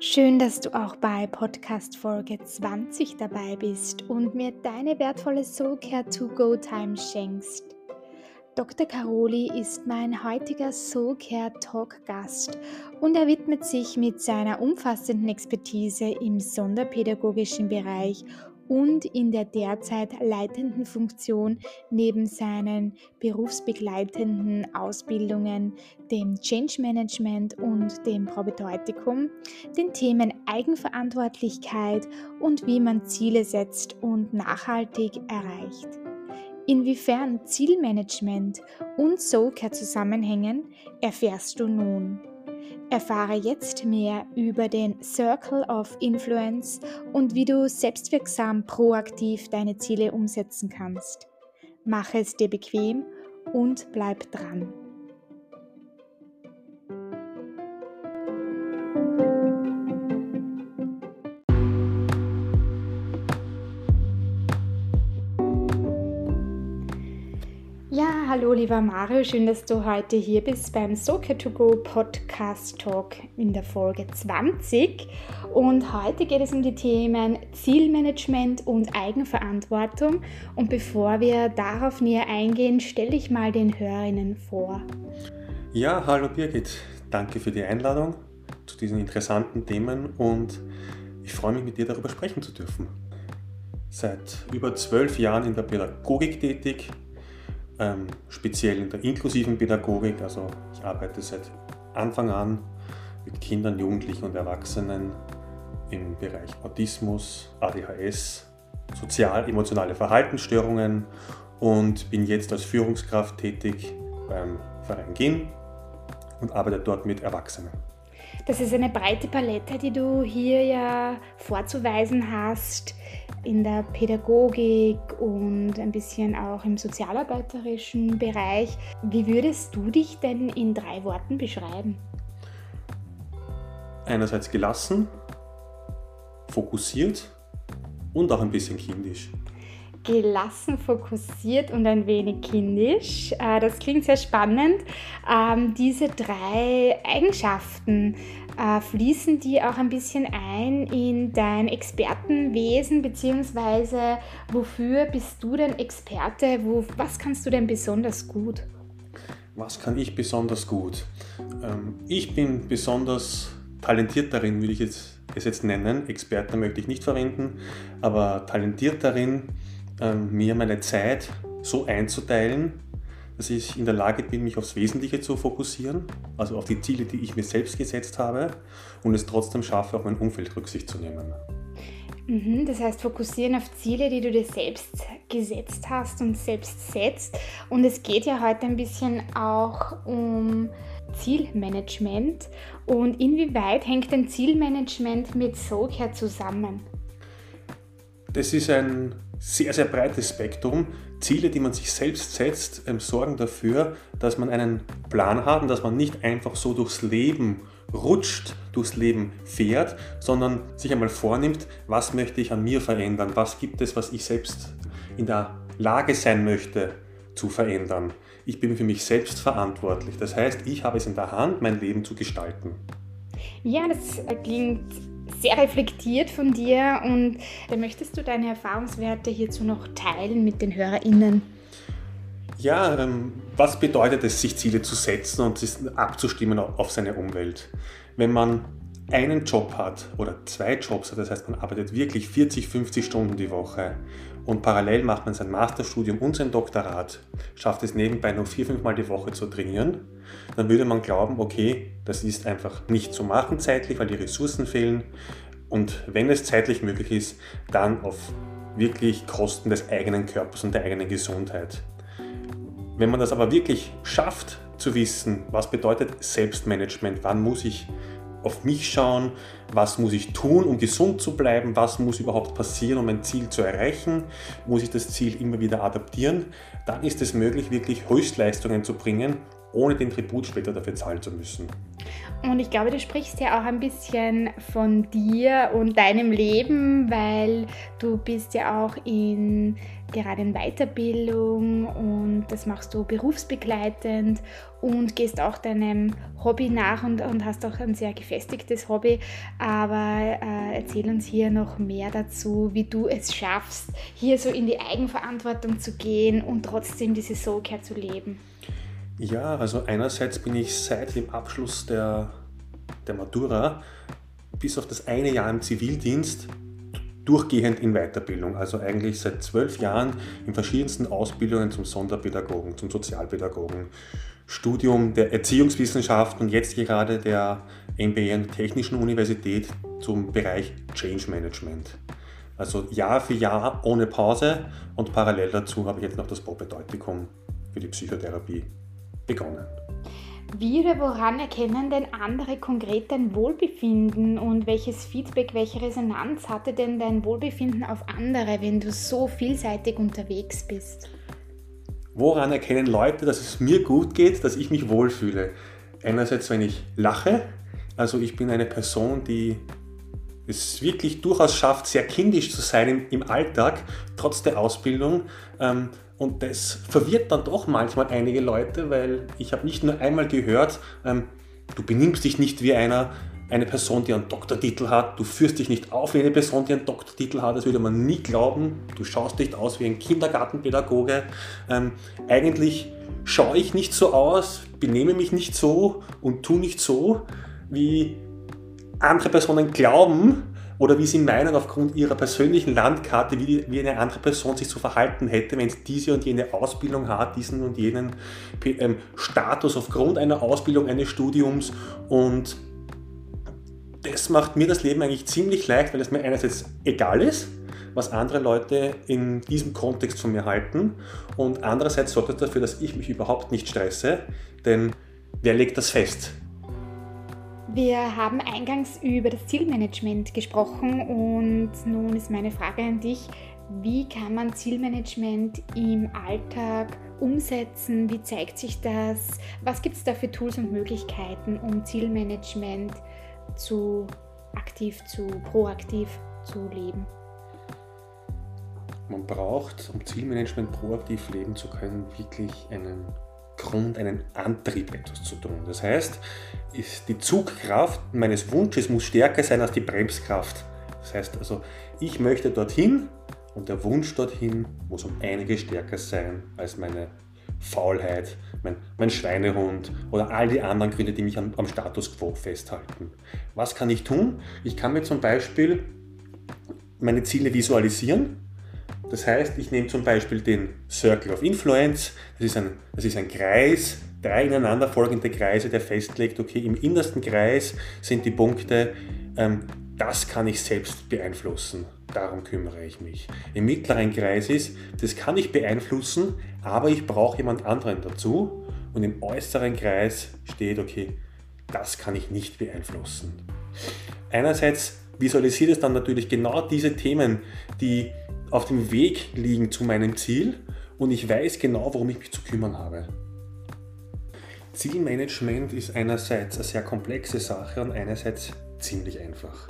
Schön, dass du auch bei Podcast Folge 20 dabei bist und mir deine wertvolle Soulcare to Go Time schenkst. Dr. Caroli ist mein heutiger Soulcare Talk Gast und er widmet sich mit seiner umfassenden Expertise im sonderpädagogischen Bereich und in der derzeit leitenden Funktion neben seinen berufsbegleitenden Ausbildungen, dem Change Management und dem Probedeutikum, den Themen Eigenverantwortlichkeit und wie man Ziele setzt und nachhaltig erreicht. Inwiefern Zielmanagement und Soulcare zusammenhängen, erfährst du nun. Erfahre jetzt mehr über den Circle of Influence und wie du selbstwirksam proaktiv deine Ziele umsetzen kannst. Mache es dir bequem und bleib dran. Hallo lieber Mario, schön, dass du heute hier bist beim Soka to Go Podcast Talk in der Folge 20. Und heute geht es um die Themen Zielmanagement und Eigenverantwortung. Und bevor wir darauf näher eingehen, stelle ich mal den Hörerinnen vor. Ja, hallo Birgit, danke für die Einladung zu diesen interessanten Themen und ich freue mich mit dir darüber sprechen zu dürfen. Seit über zwölf Jahren in der Pädagogik tätig, ähm, speziell in der inklusiven Pädagogik. Also ich arbeite seit Anfang an mit Kindern, Jugendlichen und Erwachsenen im Bereich Autismus, ADHS, sozial-emotionale Verhaltensstörungen und bin jetzt als Führungskraft tätig beim Verein GIN und arbeite dort mit Erwachsenen. Das ist eine breite Palette, die du hier ja vorzuweisen hast in der Pädagogik und ein bisschen auch im sozialarbeiterischen Bereich. Wie würdest du dich denn in drei Worten beschreiben? Einerseits gelassen, fokussiert und auch ein bisschen kindisch. Gelassen, fokussiert und ein wenig kindisch. Äh, das klingt sehr spannend. Ähm, diese drei Eigenschaften, äh, fließen die auch ein bisschen ein in dein Expertenwesen, beziehungsweise wofür bist du denn Experte? Wo, was kannst du denn besonders gut? Was kann ich besonders gut? Ähm, ich bin besonders talentiert darin, würde ich es jetzt nennen. Experte möchte ich nicht verwenden, aber talentiert darin, ähm, mir meine Zeit so einzuteilen, dass ich in der Lage bin, mich aufs Wesentliche zu fokussieren, also auf die Ziele, die ich mir selbst gesetzt habe und es trotzdem schaffe, auf mein Umfeld Rücksicht zu nehmen. Mhm, das heißt, fokussieren auf Ziele, die du dir selbst gesetzt hast und selbst setzt. Und es geht ja heute ein bisschen auch um Zielmanagement. Und inwieweit hängt denn Zielmanagement mit Soulcare zusammen? Das ist ein sehr, sehr breites Spektrum. Ziele, die man sich selbst setzt, ähm, sorgen dafür, dass man einen Plan hat und dass man nicht einfach so durchs Leben rutscht, durchs Leben fährt, sondern sich einmal vornimmt, was möchte ich an mir verändern, was gibt es, was ich selbst in der Lage sein möchte zu verändern. Ich bin für mich selbst verantwortlich. Das heißt, ich habe es in der Hand, mein Leben zu gestalten. Ja, das klingt sehr reflektiert von dir und da möchtest du deine Erfahrungswerte hierzu noch teilen mit den HörerInnen. Ja, ähm, was bedeutet es, sich Ziele zu setzen und abzustimmen auf seine Umwelt? Wenn man einen Job hat oder zwei Jobs das heißt man arbeitet wirklich 40, 50 Stunden die Woche und parallel macht man sein Masterstudium und sein Doktorat, schafft es nebenbei noch vier, fünf Mal die Woche zu trainieren, dann würde man glauben, okay, das ist einfach nicht zu machen zeitlich, weil die Ressourcen fehlen und wenn es zeitlich möglich ist, dann auf wirklich Kosten des eigenen Körpers und der eigenen Gesundheit. Wenn man das aber wirklich schafft zu wissen, was bedeutet Selbstmanagement, wann muss ich auf mich schauen, was muss ich tun, um gesund zu bleiben, was muss überhaupt passieren, um mein Ziel zu erreichen, muss ich das Ziel immer wieder adaptieren, dann ist es möglich, wirklich Höchstleistungen zu bringen, ohne den Tribut später dafür zahlen zu müssen. Und ich glaube, du sprichst ja auch ein bisschen von dir und deinem Leben, weil du bist ja auch in gerade in Weiterbildung und das machst du berufsbegleitend und gehst auch deinem Hobby nach und, und hast auch ein sehr gefestigtes Hobby. Aber äh, erzähl uns hier noch mehr dazu, wie du es schaffst, hier so in die Eigenverantwortung zu gehen und trotzdem diese Soulcare zu leben. Ja, also einerseits bin ich seit dem Abschluss der, der Matura bis auf das eine Jahr im Zivildienst durchgehend in Weiterbildung, also eigentlich seit zwölf Jahren in verschiedensten Ausbildungen zum Sonderpädagogen, zum Sozialpädagogen, Studium der Erziehungswissenschaften und jetzt gerade der der Technischen Universität zum Bereich Change Management. Also Jahr für Jahr ohne Pause und parallel dazu habe ich jetzt noch das Propedeutikum für die Psychotherapie begonnen. Wie oder woran erkennen denn andere konkret dein Wohlbefinden und welches Feedback, welche Resonanz hatte denn dein Wohlbefinden auf andere, wenn du so vielseitig unterwegs bist? Woran erkennen Leute, dass es mir gut geht, dass ich mich wohlfühle? Einerseits, wenn ich lache, also ich bin eine Person, die es wirklich durchaus schafft, sehr kindisch zu sein im, im Alltag, trotz der Ausbildung. Ähm, und das verwirrt dann doch manchmal einige Leute, weil ich habe nicht nur einmal gehört, ähm, du benimmst dich nicht wie einer, eine Person, die einen Doktortitel hat, du führst dich nicht auf wie eine Person, die einen Doktortitel hat, das würde man nie glauben, du schaust nicht aus wie ein Kindergartenpädagoge. Ähm, eigentlich schaue ich nicht so aus, benehme mich nicht so und tue nicht so, wie andere Personen glauben oder wie sie meinen, aufgrund ihrer persönlichen Landkarte, wie, wie eine andere Person sich zu verhalten hätte, wenn sie diese und jene Ausbildung hat, diesen und jenen ähm, Status aufgrund einer Ausbildung, eines Studiums und das macht mir das Leben eigentlich ziemlich leicht, weil es mir einerseits egal ist, was andere Leute in diesem Kontext von mir halten und andererseits sorgt es dafür, dass ich mich überhaupt nicht stresse, denn wer legt das fest? Wir haben eingangs über das Zielmanagement gesprochen und nun ist meine Frage an dich, wie kann man Zielmanagement im Alltag umsetzen? Wie zeigt sich das? Was gibt es da für Tools und Möglichkeiten, um Zielmanagement zu aktiv zu proaktiv zu leben? Man braucht, um Zielmanagement proaktiv leben zu können, wirklich einen Grund, einen Antrieb, etwas zu tun. Das heißt, die Zugkraft meines Wunsches muss stärker sein als die Bremskraft. Das heißt also, ich möchte dorthin und der Wunsch dorthin muss um einiges stärker sein als meine Faulheit, mein, mein Schweinehund oder all die anderen Gründe, die mich am, am Status quo festhalten. Was kann ich tun? Ich kann mir zum Beispiel meine Ziele visualisieren das heißt, ich nehme zum Beispiel den Circle of Influence, das ist ein, das ist ein Kreis, drei ineinander folgende Kreise, der festlegt, okay, im innersten Kreis sind die Punkte, ähm, das kann ich selbst beeinflussen, darum kümmere ich mich. Im mittleren Kreis ist, das kann ich beeinflussen, aber ich brauche jemand anderen dazu. Und im äußeren Kreis steht, okay, das kann ich nicht beeinflussen. Einerseits visualisiert es dann natürlich genau diese Themen, die auf dem Weg liegen zu meinem Ziel und ich weiß genau, worum ich mich zu kümmern habe. Zielmanagement ist einerseits eine sehr komplexe Sache und einerseits ziemlich einfach.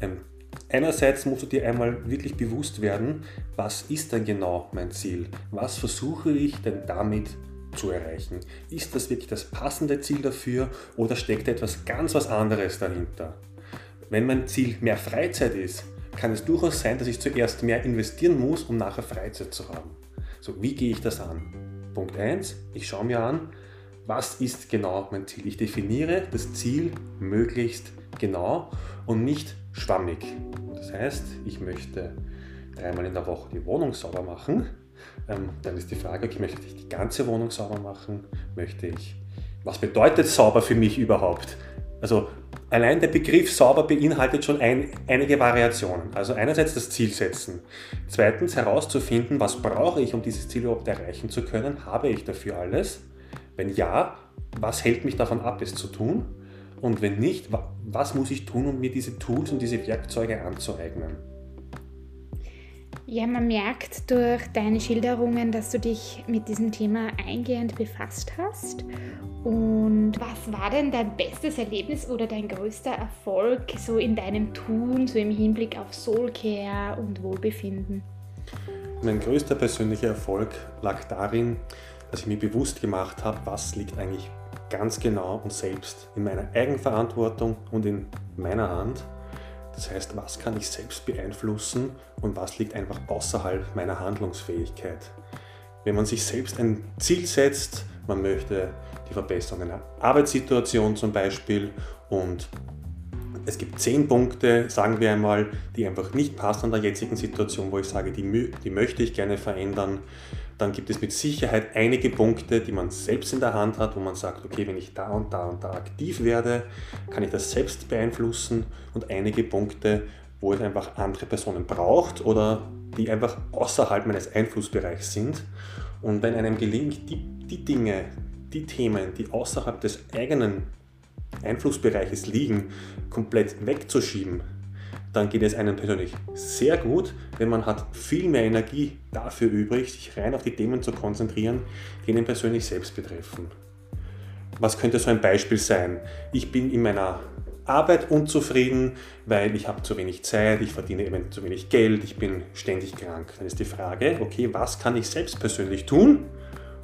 Ähm, einerseits musst du dir einmal wirklich bewusst werden, was ist denn genau mein Ziel? Was versuche ich denn damit zu erreichen? Ist das wirklich das passende Ziel dafür oder steckt etwas ganz was anderes dahinter? Wenn mein Ziel mehr Freizeit ist, kann es durchaus sein, dass ich zuerst mehr investieren muss, um nachher Freizeit zu haben. So, wie gehe ich das an? Punkt 1, ich schaue mir an, was ist genau mein Ziel. Ich definiere das Ziel möglichst genau und nicht schwammig. Das heißt, ich möchte dreimal in der Woche die Wohnung sauber machen. Ähm, dann ist die Frage, okay, möchte ich die ganze Wohnung sauber machen? Möchte ich, was bedeutet sauber für mich überhaupt? Also Allein der Begriff sauber beinhaltet schon ein, einige Variationen. Also einerseits das Ziel setzen. Zweitens herauszufinden, was brauche ich, um dieses Ziel überhaupt erreichen zu können. Habe ich dafür alles? Wenn ja, was hält mich davon ab, es zu tun? Und wenn nicht, was muss ich tun, um mir diese Tools und diese Werkzeuge anzueignen? Ja, man merkt durch deine Schilderungen, dass du dich mit diesem Thema eingehend befasst hast. Und was war denn dein bestes Erlebnis oder dein größter Erfolg so in deinem Tun, so im Hinblick auf Soulcare und Wohlbefinden? Mein größter persönlicher Erfolg lag darin, dass ich mir bewusst gemacht habe, was liegt eigentlich ganz genau und selbst in meiner Eigenverantwortung und in meiner Hand. Das heißt, was kann ich selbst beeinflussen und was liegt einfach außerhalb meiner Handlungsfähigkeit. Wenn man sich selbst ein Ziel setzt, man möchte die Verbesserung einer Arbeitssituation zum Beispiel und es gibt zehn Punkte, sagen wir einmal, die einfach nicht passen an der jetzigen Situation, wo ich sage, die, die möchte ich gerne verändern. Dann gibt es mit Sicherheit einige Punkte, die man selbst in der Hand hat, wo man sagt, okay, wenn ich da und da und da aktiv werde, kann ich das selbst beeinflussen. Und einige Punkte, wo es einfach andere Personen braucht oder die einfach außerhalb meines Einflussbereichs sind. Und wenn einem gelingt, die, die Dinge, die Themen, die außerhalb des eigenen Einflussbereiches liegen, komplett wegzuschieben, dann geht es einem persönlich sehr gut, denn man hat viel mehr Energie dafür übrig, sich rein auf die Themen zu konzentrieren, die einen persönlich selbst betreffen. Was könnte so ein Beispiel sein? Ich bin in meiner Arbeit unzufrieden, weil ich habe zu wenig Zeit, ich verdiene eben zu wenig Geld, ich bin ständig krank. Dann ist die Frage, okay, was kann ich selbst persönlich tun,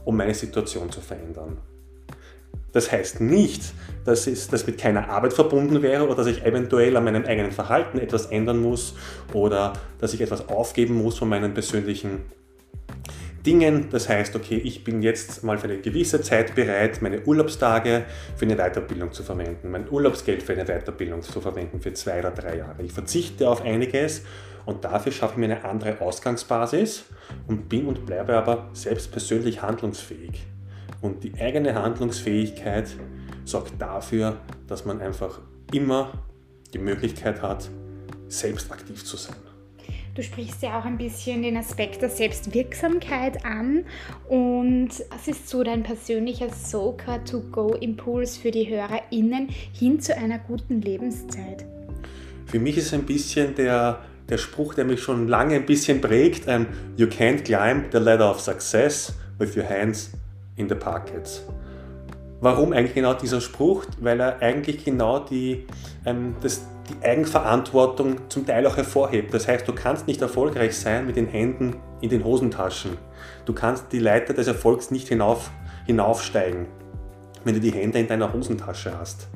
um meine Situation zu verändern? Das heißt nicht, dass es das mit keiner Arbeit verbunden wäre oder dass ich eventuell an meinem eigenen Verhalten etwas ändern muss oder dass ich etwas aufgeben muss von meinen persönlichen Dingen. Das heißt, okay, ich bin jetzt mal für eine gewisse Zeit bereit, meine Urlaubstage für eine Weiterbildung zu verwenden, mein Urlaubsgeld für eine Weiterbildung zu verwenden für zwei oder drei Jahre. Ich verzichte auf einiges und dafür schaffe ich mir eine andere Ausgangsbasis und bin und bleibe aber selbst persönlich handlungsfähig. Und die eigene Handlungsfähigkeit sorgt dafür, dass man einfach immer die Möglichkeit hat, selbst aktiv zu sein. Du sprichst ja auch ein bisschen den Aspekt der Selbstwirksamkeit an. Und was ist so dein persönlicher Soka-to-Go-Impuls für die HörerInnen hin zu einer guten Lebenszeit? Für mich ist ein bisschen der, der Spruch, der mich schon lange ein bisschen prägt: um, You can't climb the ladder of success with your hands in the pockets. Warum eigentlich genau dieser Spruch? Weil er eigentlich genau die, ähm, das, die Eigenverantwortung zum Teil auch hervorhebt. Das heißt, du kannst nicht erfolgreich sein mit den Händen in den Hosentaschen. Du kannst die Leiter des Erfolgs nicht hinauf, hinaufsteigen, wenn du die Hände in deiner Hosentasche hast.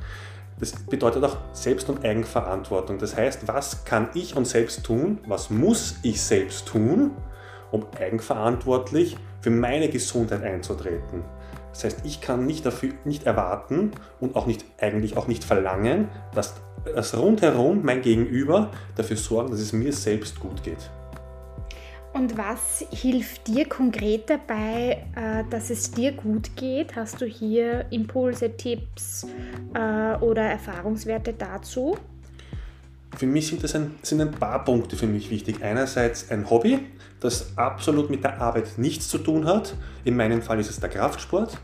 Das bedeutet auch Selbst- und Eigenverantwortung. Das heißt, was kann ich und selbst tun? Was muss ich selbst tun, um eigenverantwortlich für meine Gesundheit einzutreten? Das heißt, ich kann nicht, dafür, nicht erwarten und auch nicht, eigentlich auch nicht verlangen, dass das rundherum mein Gegenüber dafür sorgen, dass es mir selbst gut geht. Und was hilft dir konkret dabei, äh, dass es dir gut geht? Hast du hier Impulse, Tipps äh, oder Erfahrungswerte dazu? Für mich sind das ein, sind ein paar Punkte für mich wichtig. Einerseits ein Hobby, das absolut mit der Arbeit nichts zu tun hat. In meinem Fall ist es der Kraftsport.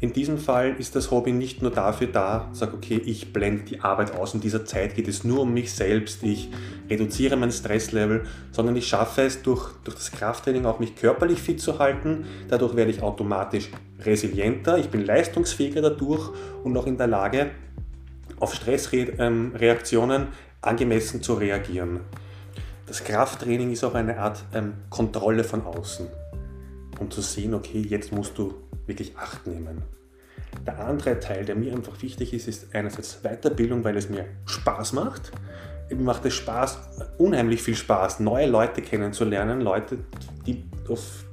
In diesem Fall ist das Hobby nicht nur dafür da, sage, okay, ich blende die Arbeit aus, in dieser Zeit geht es nur um mich selbst, ich reduziere mein Stresslevel, sondern ich schaffe es durch, durch das Krafttraining auch mich körperlich fit zu halten. Dadurch werde ich automatisch resilienter, ich bin leistungsfähiger dadurch und auch in der Lage, auf Stressreaktionen angemessen zu reagieren. Das Krafttraining ist auch eine Art ähm, Kontrolle von außen, um zu sehen, okay, jetzt musst du wirklich Acht nehmen. Der andere Teil, der mir einfach wichtig ist, ist einerseits Weiterbildung, weil es mir Spaß macht. Mir macht es Spaß, unheimlich viel Spaß, neue Leute kennenzulernen, Leute, die,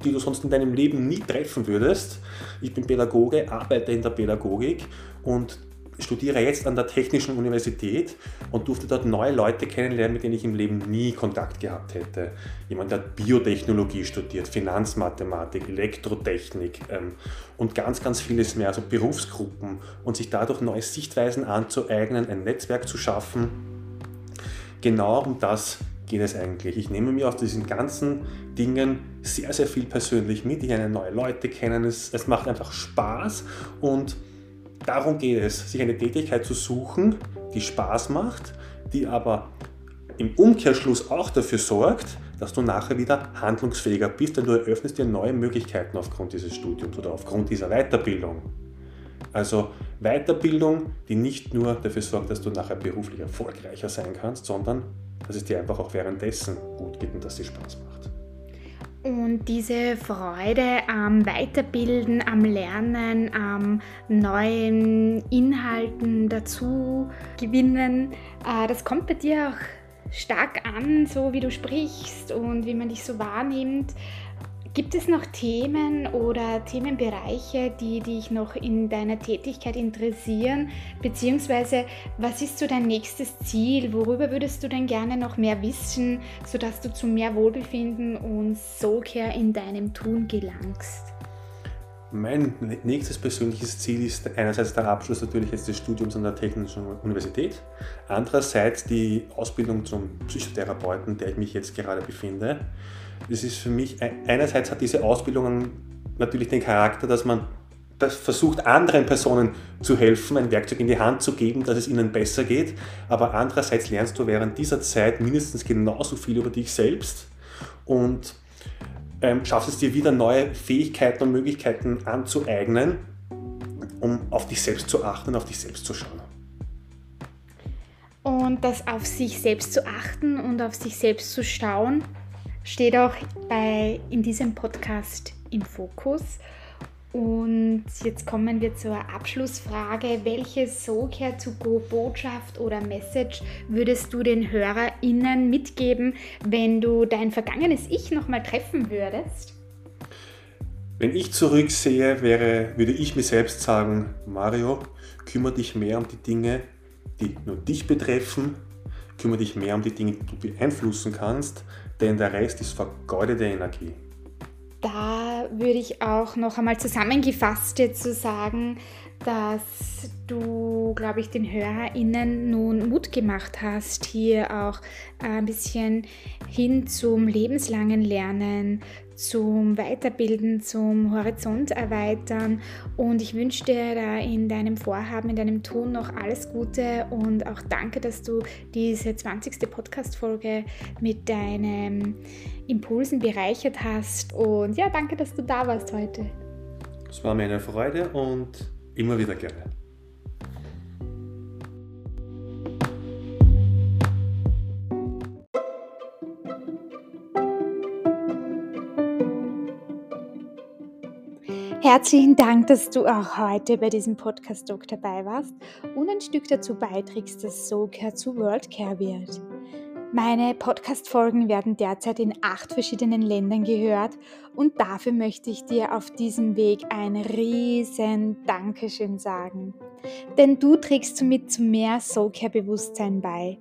die du sonst in deinem Leben nie treffen würdest. Ich bin Pädagoge, arbeite in der Pädagogik und studiere jetzt an der Technischen Universität und durfte dort neue Leute kennenlernen, mit denen ich im Leben nie Kontakt gehabt hätte. Jemand, hat Biotechnologie studiert, Finanzmathematik, Elektrotechnik ähm, und ganz, ganz vieles mehr, also Berufsgruppen und sich dadurch neue Sichtweisen anzueignen, ein Netzwerk zu schaffen. Genau um das geht es eigentlich. Ich nehme mir aus diesen ganzen Dingen sehr, sehr viel persönlich mit. Ich lerne neue Leute kennen. Es, es macht einfach Spaß und Darum geht es, sich eine Tätigkeit zu suchen, die Spaß macht, die aber im Umkehrschluss auch dafür sorgt, dass du nachher wieder handlungsfähiger bist, denn du eröffnest dir neue Möglichkeiten aufgrund dieses Studiums oder aufgrund dieser Weiterbildung. Also Weiterbildung, die nicht nur dafür sorgt, dass du nachher beruflich erfolgreicher sein kannst, sondern dass es dir einfach auch währenddessen gut geht und dass sie Spaß macht. Und diese Freude am Weiterbilden, am Lernen, am neuen Inhalten dazu gewinnen, äh, das kommt bei dir auch stark an, so wie du sprichst und wie man dich so wahrnimmt. Gibt es noch Themen oder Themenbereiche, die dich noch in deiner Tätigkeit interessieren? Beziehungsweise, was ist so dein nächstes Ziel? Worüber würdest du denn gerne noch mehr wissen, sodass du zu mehr Wohlbefinden und Soulcare in deinem Tun gelangst? Mein nächstes persönliches Ziel ist einerseits der Abschluss natürlich jetzt des Studiums an der Technischen Universität, andererseits die Ausbildung zum Psychotherapeuten, der ich mich jetzt gerade befinde. Das ist für mich, einerseits hat diese Ausbildung natürlich den Charakter, dass man versucht, anderen Personen zu helfen, ein Werkzeug in die Hand zu geben, dass es ihnen besser geht. Aber andererseits lernst du während dieser Zeit mindestens genauso viel über dich selbst und ähm, schaffst es dir wieder neue Fähigkeiten und Möglichkeiten anzueignen, um auf dich selbst zu achten auf dich selbst zu schauen. Und das auf sich selbst zu achten und auf sich selbst zu schauen, steht auch bei, in diesem Podcast im Fokus. Und jetzt kommen wir zur Abschlussfrage. Welche SoCare to Go Botschaft oder Message würdest du den HörerInnen mitgeben, wenn du dein vergangenes Ich nochmal treffen würdest? Wenn ich zurücksehe, wäre, würde ich mir selbst sagen, Mario, kümmere dich mehr um die Dinge, die nur dich betreffen, kümmere dich mehr um die Dinge, die du beeinflussen kannst, denn der Rest ist vergeudete Energie. Da würde ich auch noch einmal zusammengefasst jetzt so sagen, dass du, glaube ich, den HörerInnen nun Mut gemacht hast, hier auch ein bisschen hin zum lebenslangen Lernen, zum Weiterbilden, zum Horizont erweitern. Und ich wünsche dir da in deinem Vorhaben, in deinem Tun noch alles Gute und auch danke, dass du diese 20. Podcast-Folge mit deinen Impulsen bereichert hast. Und ja, danke, dass du da warst heute. Es war mir eine Freude und immer wieder gerne. Herzlichen Dank, dass du auch heute bei diesem Podcast Talk dabei warst und ein Stück dazu beiträgst, dass SoCare zu WorldCare wird. Meine Podcast-Folgen werden derzeit in acht verschiedenen Ländern gehört und dafür möchte ich dir auf diesem Weg ein riesen Dankeschön sagen. Denn du trägst somit zu mehr Soulcare-Bewusstsein bei.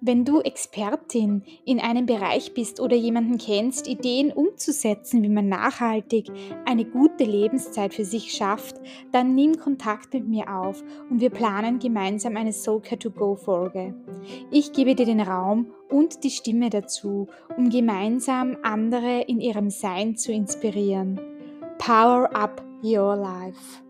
Wenn du Expertin in einem Bereich bist oder jemanden kennst, Ideen umzusetzen, wie man nachhaltig eine gute Lebenszeit für sich schafft, dann nimm Kontakt mit mir auf und wir planen gemeinsam eine Soulcare to Go Folge. Ich gebe dir den Raum und die Stimme dazu, um gemeinsam andere in ihrem Sein zu inspirieren. Power up your life.